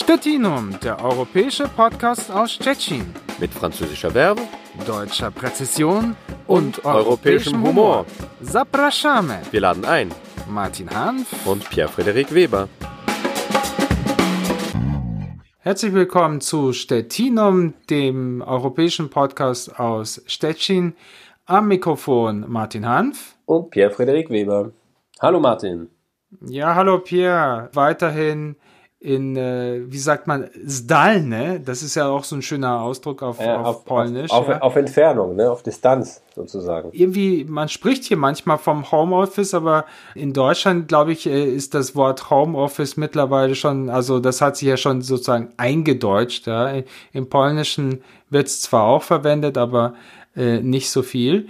Stettinum, der europäische Podcast aus Tschechien. Mit französischer Verbe, deutscher Präzision und, und europäischem Humor. Zapraszamy. Wir laden ein. Martin Hanf und Pierre-Frederik Weber. Herzlich willkommen zu Stettinum, dem europäischen Podcast aus Stettin. Am Mikrofon Martin Hanf und Pierre-Frederik Weber. Hallo Martin. Ja, hallo Pierre. Weiterhin in, äh, wie sagt man, Zdalne, das ist ja auch so ein schöner Ausdruck auf, ja, auf, auf, Polnisch. Auf, ja. auf, Entfernung, ne? auf Distanz sozusagen. Irgendwie, man spricht hier manchmal vom Homeoffice, aber in Deutschland, glaube ich, äh, ist das Wort Homeoffice mittlerweile schon, also das hat sich ja schon sozusagen eingedeutscht. Ja. Im Polnischen wird es zwar auch verwendet, aber äh, nicht so viel.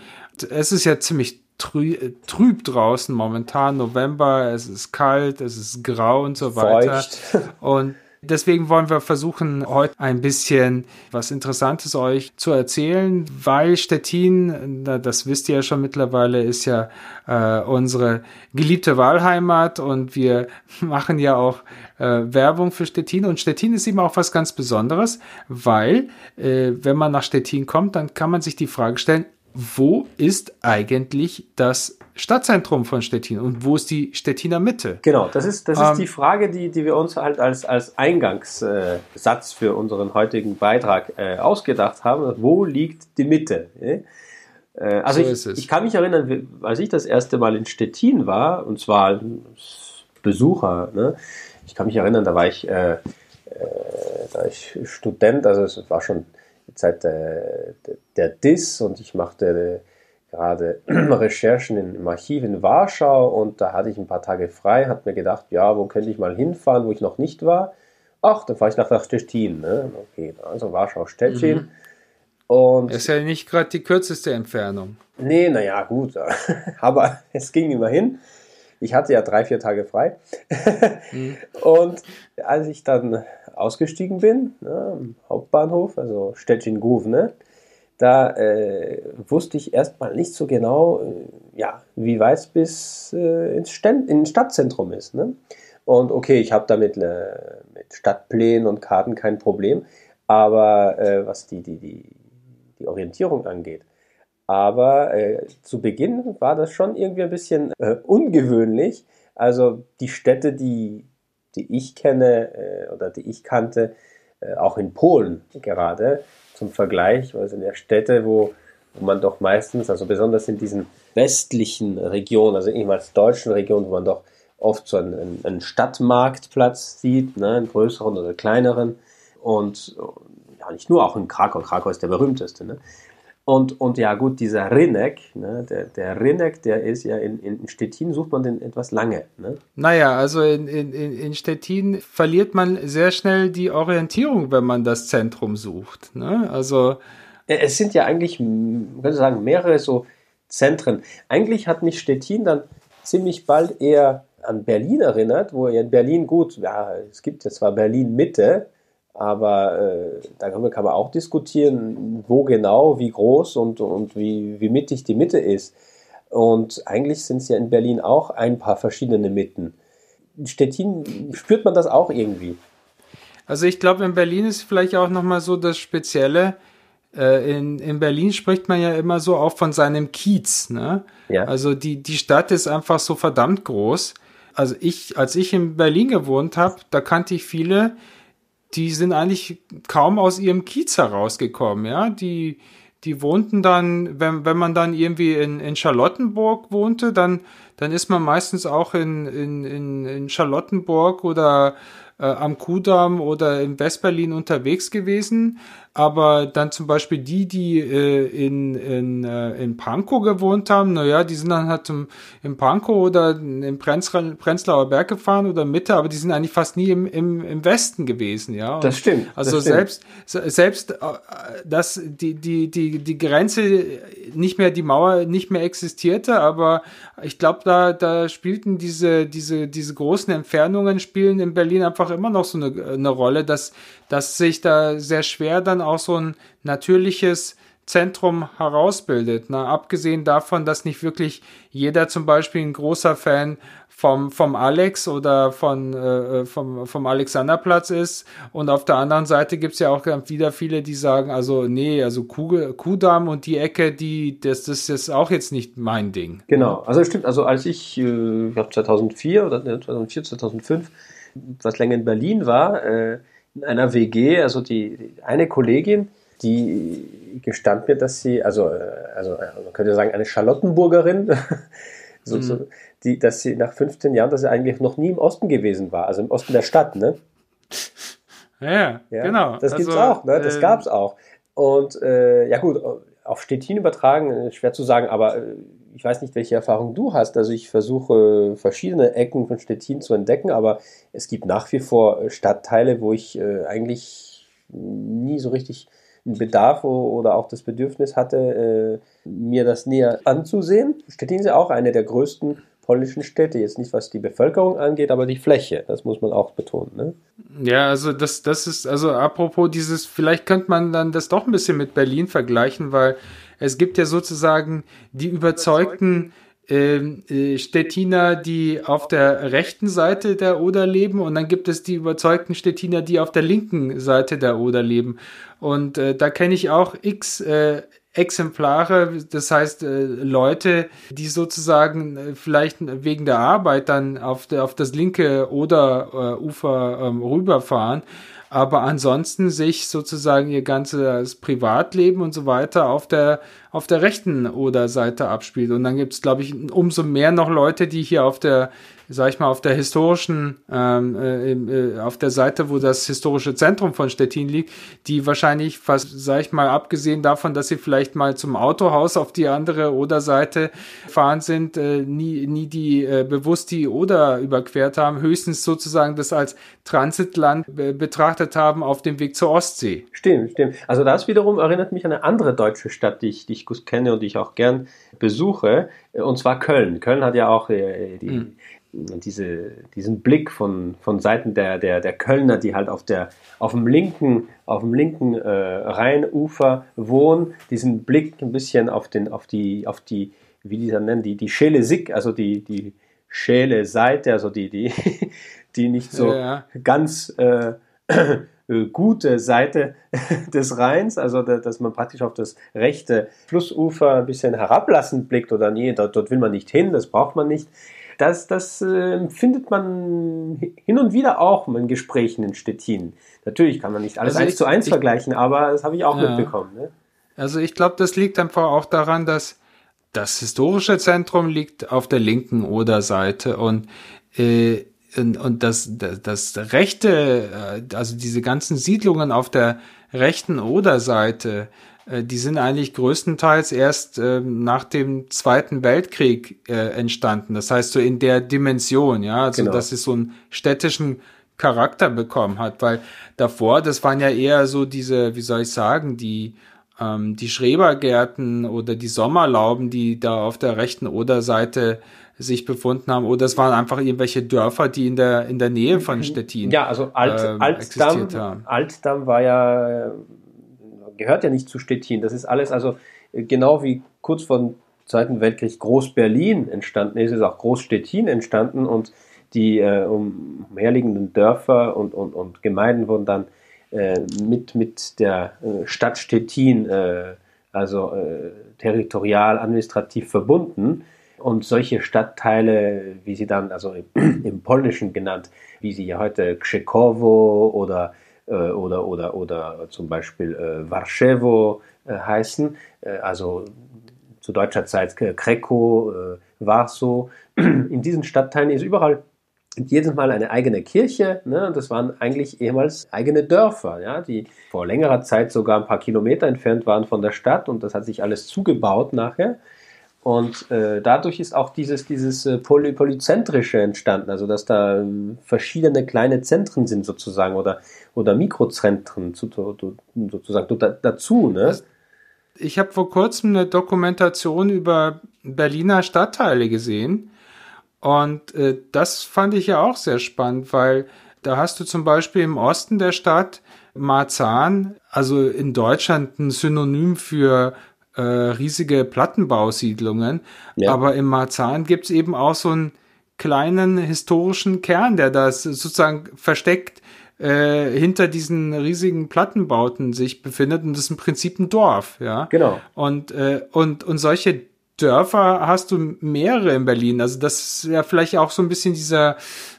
Es ist ja ziemlich trü trüb draußen momentan, November, es ist kalt, es ist grau und so weiter. Feucht. Und Deswegen wollen wir versuchen, heute ein bisschen was Interessantes euch zu erzählen, weil Stettin, das wisst ihr ja schon mittlerweile, ist ja äh, unsere geliebte Wahlheimat und wir machen ja auch äh, Werbung für Stettin. Und Stettin ist eben auch was ganz Besonderes, weil äh, wenn man nach Stettin kommt, dann kann man sich die Frage stellen, wo ist eigentlich das Stadtzentrum von Stettin und wo ist die Stettiner Mitte? Genau, das ist, das ist ähm, die Frage, die, die wir uns halt als, als Eingangssatz für unseren heutigen Beitrag äh, ausgedacht haben. Wo liegt die Mitte? Äh, also so ich, ich, kann mich erinnern, als ich das erste Mal in Stettin war, und zwar als Besucher, ne? ich kann mich erinnern, da war ich, äh, äh da war ich Student, also es war schon Zeit der, der DIS und ich machte gerade Recherchen im Archiv in Warschau und da hatte ich ein paar Tage frei, hat mir gedacht, ja, wo könnte ich mal hinfahren, wo ich noch nicht war? Ach, dann fahre ich nach, nach Stettin. Ne? Okay, also Warschau, Stettin. Mhm. Und das ist ja nicht gerade die kürzeste Entfernung. Nee, naja, gut. Aber es ging immerhin. Ich hatte ja drei, vier Tage frei. mhm. Und als ich dann ausgestiegen bin, ne, am Hauptbahnhof, also Stettin Grove, ne, da äh, wusste ich erstmal nicht so genau, äh, ja, wie weit es bis äh, ins, Ständ, ins Stadtzentrum ist. Ne? Und okay, ich habe damit äh, mit Stadtplänen und Karten kein Problem, aber äh, was die, die, die, die Orientierung angeht. Aber äh, zu Beginn war das schon irgendwie ein bisschen äh, ungewöhnlich. Also die Städte, die, die ich kenne äh, oder die ich kannte, äh, auch in Polen gerade zum Vergleich, weil es sind ja Städte, wo, wo man doch meistens, also besonders in diesen westlichen Regionen, also ehemals deutschen Regionen, wo man doch oft so einen, einen Stadtmarktplatz sieht, ne, einen größeren oder kleineren und ja, nicht nur, auch in Krakau. Krakau ist der berühmteste. Ne? Und, und ja, gut, dieser Rinnek, ne, der, der Rinnek, der ist ja in, in Stettin, sucht man den etwas lange. Ne? Naja, also in, in, in Stettin verliert man sehr schnell die Orientierung, wenn man das Zentrum sucht. Ne? Also. Es sind ja eigentlich, man könnte sagen, mehrere so Zentren. Eigentlich hat mich Stettin dann ziemlich bald eher an Berlin erinnert, wo ja in Berlin gut, ja, es gibt ja zwar Berlin Mitte, aber äh, da kann man, kann man auch diskutieren, wo genau, wie groß und, und wie, wie mittig die Mitte ist. Und eigentlich sind es ja in Berlin auch ein paar verschiedene Mitten. In Stettin spürt man das auch irgendwie. Also ich glaube, in Berlin ist vielleicht auch nochmal so das Spezielle. Äh, in, in Berlin spricht man ja immer so auch von seinem Kiez. Ne? Ja. Also die, die Stadt ist einfach so verdammt groß. Also ich, als ich in Berlin gewohnt habe, da kannte ich viele, die sind eigentlich kaum aus ihrem Kiez herausgekommen, ja. Die, die wohnten dann, wenn, wenn man dann irgendwie in, in Charlottenburg wohnte, dann, dann ist man meistens auch in, in, in, in Charlottenburg oder äh, am Kudamm oder in Westberlin unterwegs gewesen. Aber dann zum Beispiel die, die äh, in, in, äh, in Pankow gewohnt haben, naja, die sind dann halt zum, in Pankow oder im Prenzl Prenzlauer Berg gefahren oder Mitte, aber die sind eigentlich fast nie im, im, im Westen gewesen, ja. Und das stimmt. Also das selbst, stimmt. selbst, äh, dass die, die, die, die Grenze nicht mehr, die Mauer nicht mehr existierte, aber ich glaube, da, da spielten diese, diese, diese großen Entfernungen spielen in Berlin einfach immer noch so eine, eine Rolle, dass, dass sich da sehr schwer dann auch so ein natürliches Zentrum herausbildet. Na, abgesehen davon, dass nicht wirklich jeder zum Beispiel ein großer Fan vom, vom Alex oder von, äh, vom, vom Alexanderplatz ist. Und auf der anderen Seite gibt's ja auch wieder viele, die sagen, also nee, also Kuh, Kuhdamm und die Ecke, die, das, das ist auch jetzt nicht mein Ding. Genau, also stimmt, also als ich, äh, ich glaube 2004 oder 2004, 2005, was länger in Berlin war, äh, in einer WG, also die, eine Kollegin, die gestand mir, dass sie, also, äh, also man könnte sagen, eine Charlottenburgerin, so, mhm. so, die, dass sie nach 15 Jahren, dass sie eigentlich noch nie im Osten gewesen war, also im Osten der Stadt, ne? Ja, ja genau. Das gibt's also, auch, ne? Das äh, gab's auch. Und äh, ja gut, auf Stettin übertragen, äh, schwer zu sagen, aber äh, ich weiß nicht, welche Erfahrung du hast. Also ich versuche verschiedene Ecken von Stettin zu entdecken, aber es gibt nach wie vor Stadtteile, wo ich äh, eigentlich nie so richtig einen Bedarf oder auch das Bedürfnis hatte, äh, mir das näher anzusehen. Stettin ist ja auch eine der größten polnischen Städte, jetzt nicht was die Bevölkerung angeht, aber die Fläche, das muss man auch betonen. Ne? Ja, also das, das ist, also apropos dieses, vielleicht könnte man dann das doch ein bisschen mit Berlin vergleichen, weil es gibt ja sozusagen die überzeugten ähm, äh, Stettiner, die auf der rechten Seite der Oder leben und dann gibt es die überzeugten Stettiner, die auf der linken Seite der Oder leben. Und äh, da kenne ich auch x äh, Exemplare, das heißt äh, Leute, die sozusagen äh, vielleicht wegen der Arbeit dann auf, der, auf das linke Oder-Ufer ähm, rüberfahren, aber ansonsten sich sozusagen ihr ganzes Privatleben und so weiter auf der auf der rechten Oder-Seite abspielt. Und dann gibt es, glaube ich, umso mehr noch Leute, die hier auf der sag ich mal, auf der historischen, ähm, äh, äh, auf der Seite, wo das historische Zentrum von Stettin liegt, die wahrscheinlich fast, sag ich mal, abgesehen davon, dass sie vielleicht mal zum Autohaus auf die andere Oder-Seite fahren sind, äh, nie, nie die äh, bewusst die Oder überquert haben, höchstens sozusagen das als Transitland betrachtet haben auf dem Weg zur Ostsee. Stimmt, stimmt. Also das wiederum erinnert mich an eine andere deutsche Stadt, die ich, die ich gut kenne und die ich auch gern besuche, und zwar Köln. Köln hat ja auch äh, die, mhm diese, diesen Blick von, von Seiten der, der, der Kölner, die halt auf, der, auf dem linken, auf dem linken äh, Rheinufer wohnen, diesen Blick ein bisschen auf, den, auf, die, auf die, wie die dann nennen, die, die Schäle Sick, also die, die Schäle Seite, also die, die, die nicht so ja. ganz äh, gute Seite des Rheins, also dass man praktisch auf das rechte Flussufer ein bisschen herablassend blickt oder nee, dort, dort will man nicht hin, das braucht man nicht das, das äh, findet man hin und wieder auch in Gesprächen in Stettin. Natürlich kann man nicht alles also eins zu eins ich, vergleichen, aber das habe ich auch ja. mitbekommen. Ne? Also ich glaube, das liegt einfach auch daran, dass das historische Zentrum liegt auf der linken Oderseite und äh, und, und das, das, das rechte, äh, also diese ganzen Siedlungen auf der rechten Oderseite, die sind eigentlich größtenteils erst äh, nach dem Zweiten Weltkrieg äh, entstanden. Das heißt so in der Dimension, ja, also genau. dass es so einen städtischen Charakter bekommen hat, weil davor, das waren ja eher so diese, wie soll ich sagen, die ähm, die Schrebergärten oder die Sommerlauben, die da auf der rechten Oderseite sich befunden haben, oder es waren einfach irgendwelche Dörfer, die in der in der Nähe von Stettin ja, also Alt, äh, Altdamm, Altdamm war ja gehört ja nicht zu Stettin. Das ist alles, also äh, genau wie kurz vor dem Zweiten Weltkrieg Groß-Berlin entstanden ist, ist auch Groß-Stettin entstanden und die äh, umherliegenden Dörfer und, und, und Gemeinden wurden dann äh, mit, mit der äh, Stadt Stettin, äh, also territorial, administrativ verbunden. Und solche Stadtteile, wie sie dann, also im, im Polnischen genannt, wie sie ja heute Krzekowo oder oder, oder, oder zum Beispiel äh, Warschewo äh, heißen, äh, also zu deutscher Zeit Kreko, äh, Warsow. In diesen Stadtteilen ist überall jedes Mal eine eigene Kirche. Ne? Das waren eigentlich ehemals eigene Dörfer, ja? die vor längerer Zeit sogar ein paar Kilometer entfernt waren von der Stadt und das hat sich alles zugebaut nachher. Und äh, dadurch ist auch dieses, dieses äh, Poly Polyzentrische entstanden, also dass da äh, verschiedene kleine Zentren sind sozusagen oder, oder Mikrozentren zu, zu, sozusagen dazu. Ne? Ich habe vor kurzem eine Dokumentation über Berliner Stadtteile gesehen und äh, das fand ich ja auch sehr spannend, weil da hast du zum Beispiel im Osten der Stadt Marzahn, also in Deutschland ein Synonym für äh, riesige Plattenbausiedlungen. Ja. Aber im Marzahn gibt's eben auch so ein kleinen historischen Kern, der da sozusagen versteckt äh, hinter diesen riesigen Plattenbauten sich befindet und das ist im Prinzip ein Dorf, ja. Genau. Und, äh, und, und solche Dörfer hast du mehrere in Berlin. Also das ist ja vielleicht auch so ein bisschen dieser,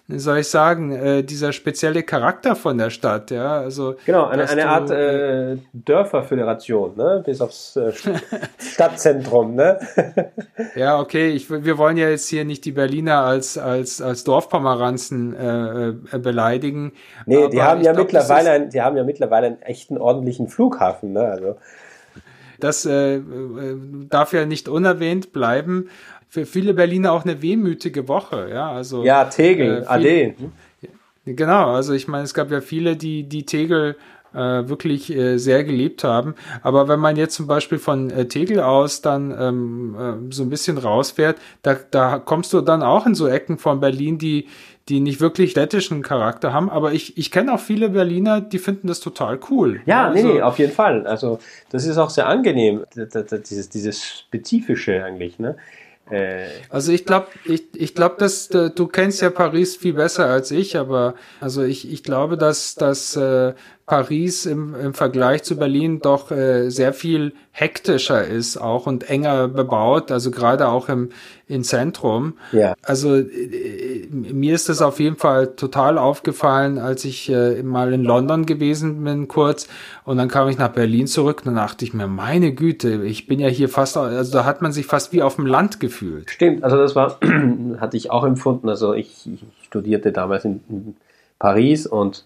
wie soll ich sagen, äh, dieser spezielle Charakter von der Stadt, ja. Also genau, eine, eine du, Art äh, Dörferföderation, ne? Bis aufs äh, Stadtzentrum, ne? ja, okay. Ich, wir wollen ja jetzt hier nicht die Berliner als als als Dorfpomeranzen äh, äh beleidigen. Nee, die haben ja glaub, mittlerweile, ein, die haben ja mittlerweile einen echten ordentlichen Flughafen, ne? Also das äh, äh, darf ja nicht unerwähnt bleiben. Für viele Berliner auch eine wehmütige Woche, ja. Also, ja, Tegel, äh, Ade. Genau, also ich meine, es gab ja viele, die, die Tegel äh, wirklich äh, sehr geliebt haben. Aber wenn man jetzt zum Beispiel von äh, Tegel aus dann ähm, äh, so ein bisschen rausfährt, da, da kommst du dann auch in so Ecken von Berlin, die, die nicht wirklich städtischen Charakter haben. Aber ich, ich kenne auch viele Berliner, die finden das total cool. Ja, also, nee, nee, auf jeden Fall. Also das ist auch sehr angenehm, dieses, dieses Spezifische eigentlich. Ne? Äh, also ich glaube, ich, ich glaube, dass du kennst ja Paris viel besser als ich, aber also ich, ich glaube, dass, dass äh, Paris im, im Vergleich zu Berlin doch äh, sehr viel hektischer ist auch und enger bebaut, also gerade auch im, im Zentrum. Ja. Also äh, mir ist das auf jeden Fall total aufgefallen, als ich äh, mal in London gewesen bin kurz und dann kam ich nach Berlin zurück und dann dachte ich mir, meine Güte, ich bin ja hier fast, also da hat man sich fast wie auf dem Land gefühlt. Stimmt, also das war, hatte ich auch empfunden, also ich, ich studierte damals in, in Paris und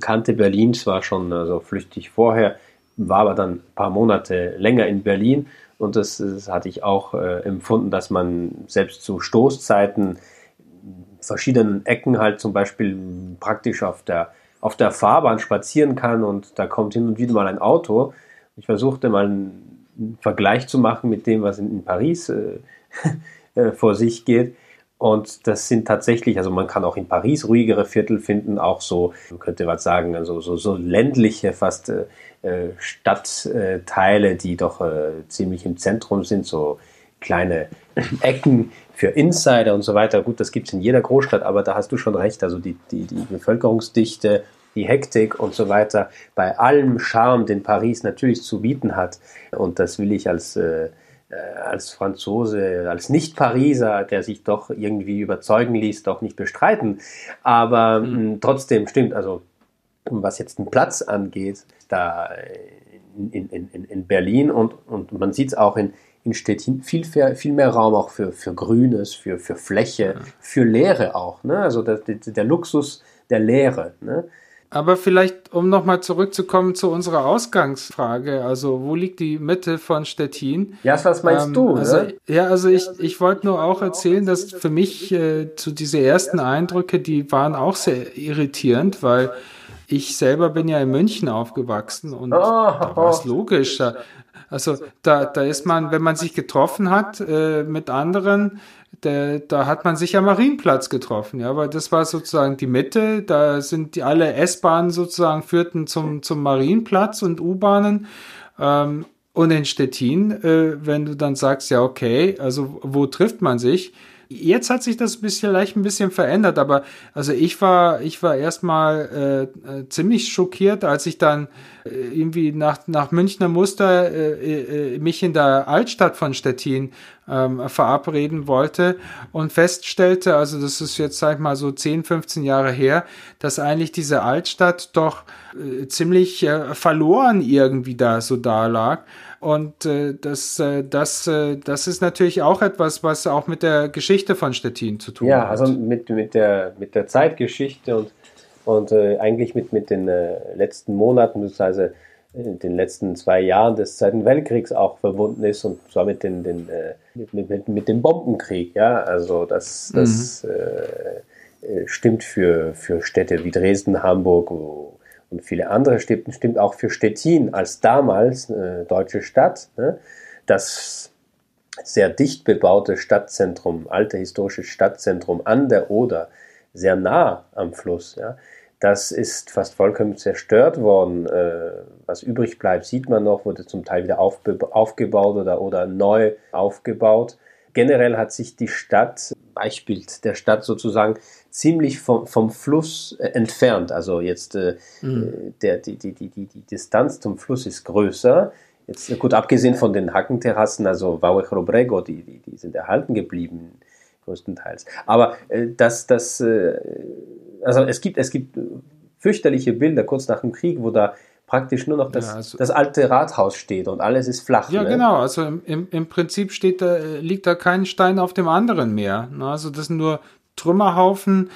kannte Berlin zwar schon also flüchtig vorher, war aber dann ein paar Monate länger in Berlin. Und das, das hatte ich auch äh, empfunden, dass man selbst zu Stoßzeiten verschiedenen Ecken halt zum Beispiel praktisch auf der, auf der Fahrbahn spazieren kann und da kommt hin und wieder mal ein Auto. Ich versuchte mal einen Vergleich zu machen mit dem, was in, in Paris äh vor sich geht. Und das sind tatsächlich, also man kann auch in Paris ruhigere Viertel finden, auch so, man könnte was sagen, also so, so ländliche fast äh, äh, Stadtteile, die doch äh, ziemlich im Zentrum sind, so kleine Ecken für Insider und so weiter. Gut, das gibt es in jeder Großstadt, aber da hast du schon recht. Also die, die, die Bevölkerungsdichte, die Hektik und so weiter, bei allem Charme, den Paris natürlich zu bieten hat. Und das will ich als äh, äh, als Franzose, als Nicht-Pariser, der sich doch irgendwie überzeugen ließ, doch nicht bestreiten. Aber mhm. trotzdem stimmt, also was jetzt den Platz angeht, da in, in, in, in Berlin und, und man sieht es auch in, in Städten viel, viel mehr Raum auch für, für Grünes, für, für Fläche, ja. für Leere auch. Ne? Also der, der Luxus der Leere. Ne? Aber vielleicht, um nochmal zurückzukommen zu unserer Ausgangsfrage, also wo liegt die Mitte von Stettin? Ja, was meinst ähm, du? Also, ne? Ja, also ich, ich wollte nur auch erzählen, dass für mich äh, zu diese ersten Eindrücke, die waren auch sehr irritierend, weil ich selber bin ja in München aufgewachsen und oh, da war es logisch. Also da, da ist man, wenn man sich getroffen hat äh, mit anderen, da, da hat man sich am Marienplatz getroffen, ja, weil das war sozusagen die Mitte, da sind die alle S-Bahnen sozusagen führten zum, zum Marienplatz und U-Bahnen. Ähm, und in Stettin, äh, wenn du dann sagst, ja, okay, also wo trifft man sich? Jetzt hat sich das ein bisschen leicht ein bisschen verändert, aber also ich war, ich war erstmal äh, äh, ziemlich schockiert, als ich dann äh, irgendwie nach, nach Münchner Muster äh, äh, mich in der Altstadt von Stettin ähm, verabreden wollte und feststellte, also das ist jetzt, sag ich mal, so 10, 15 Jahre her, dass eigentlich diese Altstadt doch äh, ziemlich äh, verloren irgendwie da so da lag. Und äh, das, äh, das, äh, das ist natürlich auch etwas, was auch mit der Geschichte von Stettin zu tun ja, hat. Ja, also mit, mit, der, mit der Zeitgeschichte und, und äh, eigentlich mit, mit den äh, letzten Monaten, beziehungsweise äh, den letzten zwei Jahren des Zweiten Weltkriegs auch verbunden ist und zwar mit, den, den, mit, mit, mit dem Bombenkrieg. Ja, also das, das mhm. äh, stimmt für, für Städte wie Dresden, Hamburg, und viele andere Städte, stimmt auch für Stettin als damals äh, deutsche Stadt. Ne? Das sehr dicht bebaute Stadtzentrum, alte historische Stadtzentrum an der Oder, sehr nah am Fluss. Ja? Das ist fast vollkommen zerstört worden. Äh, was übrig bleibt, sieht man noch, wurde zum Teil wieder aufgebaut oder, oder neu aufgebaut. Generell hat sich die Stadt Weichbild der Stadt sozusagen ziemlich vom, vom Fluss äh, entfernt. Also jetzt äh, mhm. der, die, die, die, die Distanz zum Fluss ist größer. Jetzt gut, abgesehen von den Hackenterrassen, also Vauejrobrego, die, die, die sind erhalten geblieben, größtenteils. Aber äh, das, das, äh, also es gibt, es gibt fürchterliche Bilder kurz nach dem Krieg, wo da praktisch nur noch das, ja, also, das alte Rathaus steht und alles ist flach. Ja, ne? genau. Also im, im Prinzip steht da, liegt da kein Stein auf dem anderen mehr. Ne? Also das sind nur Trümmerhaufen.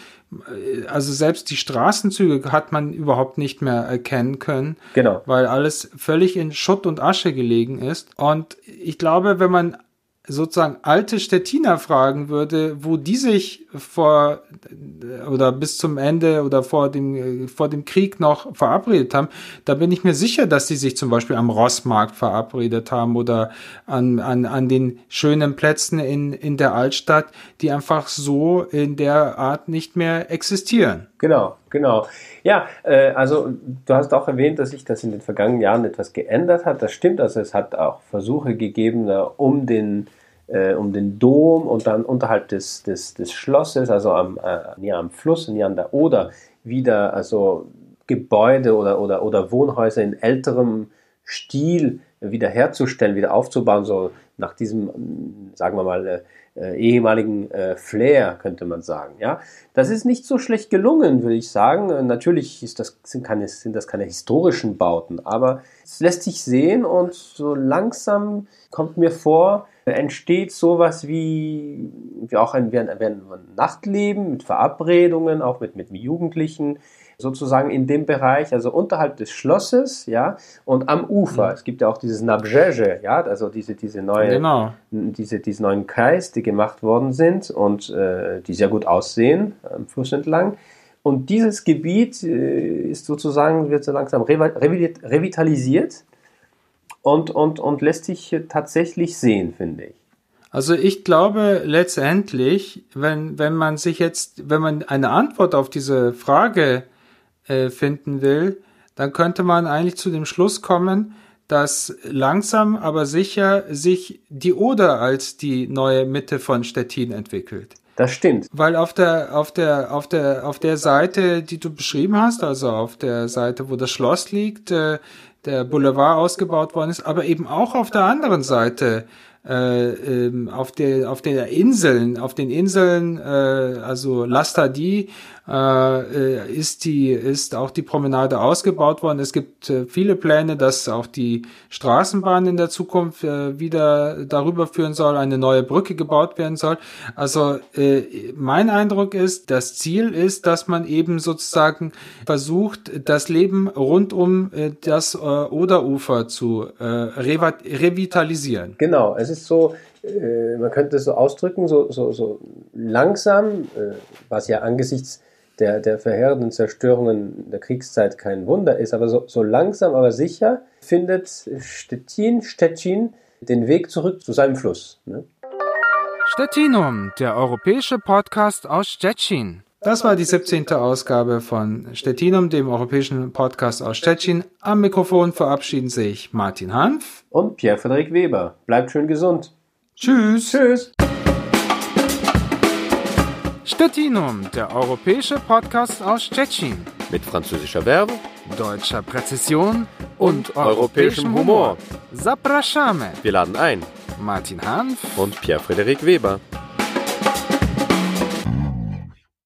Also selbst die Straßenzüge hat man überhaupt nicht mehr erkennen können. Genau. Weil alles völlig in Schutt und Asche gelegen ist. Und ich glaube, wenn man sozusagen alte Stettiner fragen würde, wo die sich vor oder bis zum Ende oder vor dem, vor dem Krieg noch verabredet haben, da bin ich mir sicher, dass die sich zum Beispiel am Rossmarkt verabredet haben oder an, an, an den schönen Plätzen in, in der Altstadt, die einfach so in der Art nicht mehr existieren. Genau, genau. Ja, äh, also du hast auch erwähnt, dass sich das in den vergangenen Jahren etwas geändert hat. Das stimmt, also es hat auch Versuche gegeben, um den äh, um den Dom und dann unterhalb des, des, des Schlosses, also am, äh, näher am Fluss, näher an der Oder, wieder also Gebäude oder, oder, oder Wohnhäuser in älterem Stil wiederherzustellen, wieder aufzubauen, so nach diesem, sagen wir mal, äh, äh, ehemaligen äh, Flair, könnte man sagen. Ja, das ist nicht so schlecht gelungen, würde ich sagen. Äh, natürlich ist das, sind, keine, sind das keine historischen Bauten, aber es lässt sich sehen und so langsam kommt mir vor, entsteht sowas wie, wie auch ein, wie ein, wie ein Nachtleben mit Verabredungen, auch mit, mit Jugendlichen, sozusagen in dem Bereich, also unterhalb des Schlosses, ja, und am Ufer. Mhm. Es gibt ja auch dieses Nabjeje, ja, also diese, diese neue, genau. diese, diese neuen Kreis, die gemacht worden sind und äh, die sehr gut aussehen am Fluss entlang. Und dieses Gebiet äh, ist sozusagen, wird so langsam revitalisiert und, und, und lässt sich tatsächlich sehen, finde ich. Also ich glaube letztendlich, wenn, wenn man sich jetzt, wenn man eine Antwort auf diese Frage äh, finden will, dann könnte man eigentlich zu dem Schluss kommen, dass langsam aber sicher sich die Oder als die neue Mitte von Stettin entwickelt. Das stimmt. Weil auf der, auf der, auf der, auf der Seite, die du beschrieben hast, also auf der Seite, wo das Schloss liegt, äh, der Boulevard ausgebaut worden ist, aber eben auch auf der anderen Seite äh, ähm, auf der auf der Inseln, auf den Inseln, äh, also Lastadi, äh, ist die ist auch die Promenade ausgebaut worden. Es gibt äh, viele Pläne, dass auch die Straßenbahn in der Zukunft äh, wieder darüber führen soll, eine neue Brücke gebaut werden soll. Also äh, mein Eindruck ist, das Ziel ist, dass man eben sozusagen versucht, das Leben rund um äh, das äh, Oderufer zu äh, revitalisieren. Genau, es ist so, äh, man könnte es so ausdrücken, so, so, so langsam, äh, was ja angesichts der, der verheerenden Zerstörungen der Kriegszeit kein Wunder ist, aber so, so langsam, aber sicher findet Stettin, Stettin den Weg zurück zu seinem Fluss. Ne? Stettinum, der europäische Podcast aus Stettin. Das war die 17. Ausgabe von Stettinum, dem europäischen Podcast aus Stettin. Am Mikrofon verabschieden sich Martin Hanf und Pierre-Frederik Weber. Bleibt schön gesund. Tschüss. Tschüss. Stettinum, der europäische Podcast aus Stettin. Mit französischer Werbung, deutscher Präzision und, und europäischem Humor. Zapraszamy. Wir laden ein. Martin Hanf und Pierre-Frederik Weber.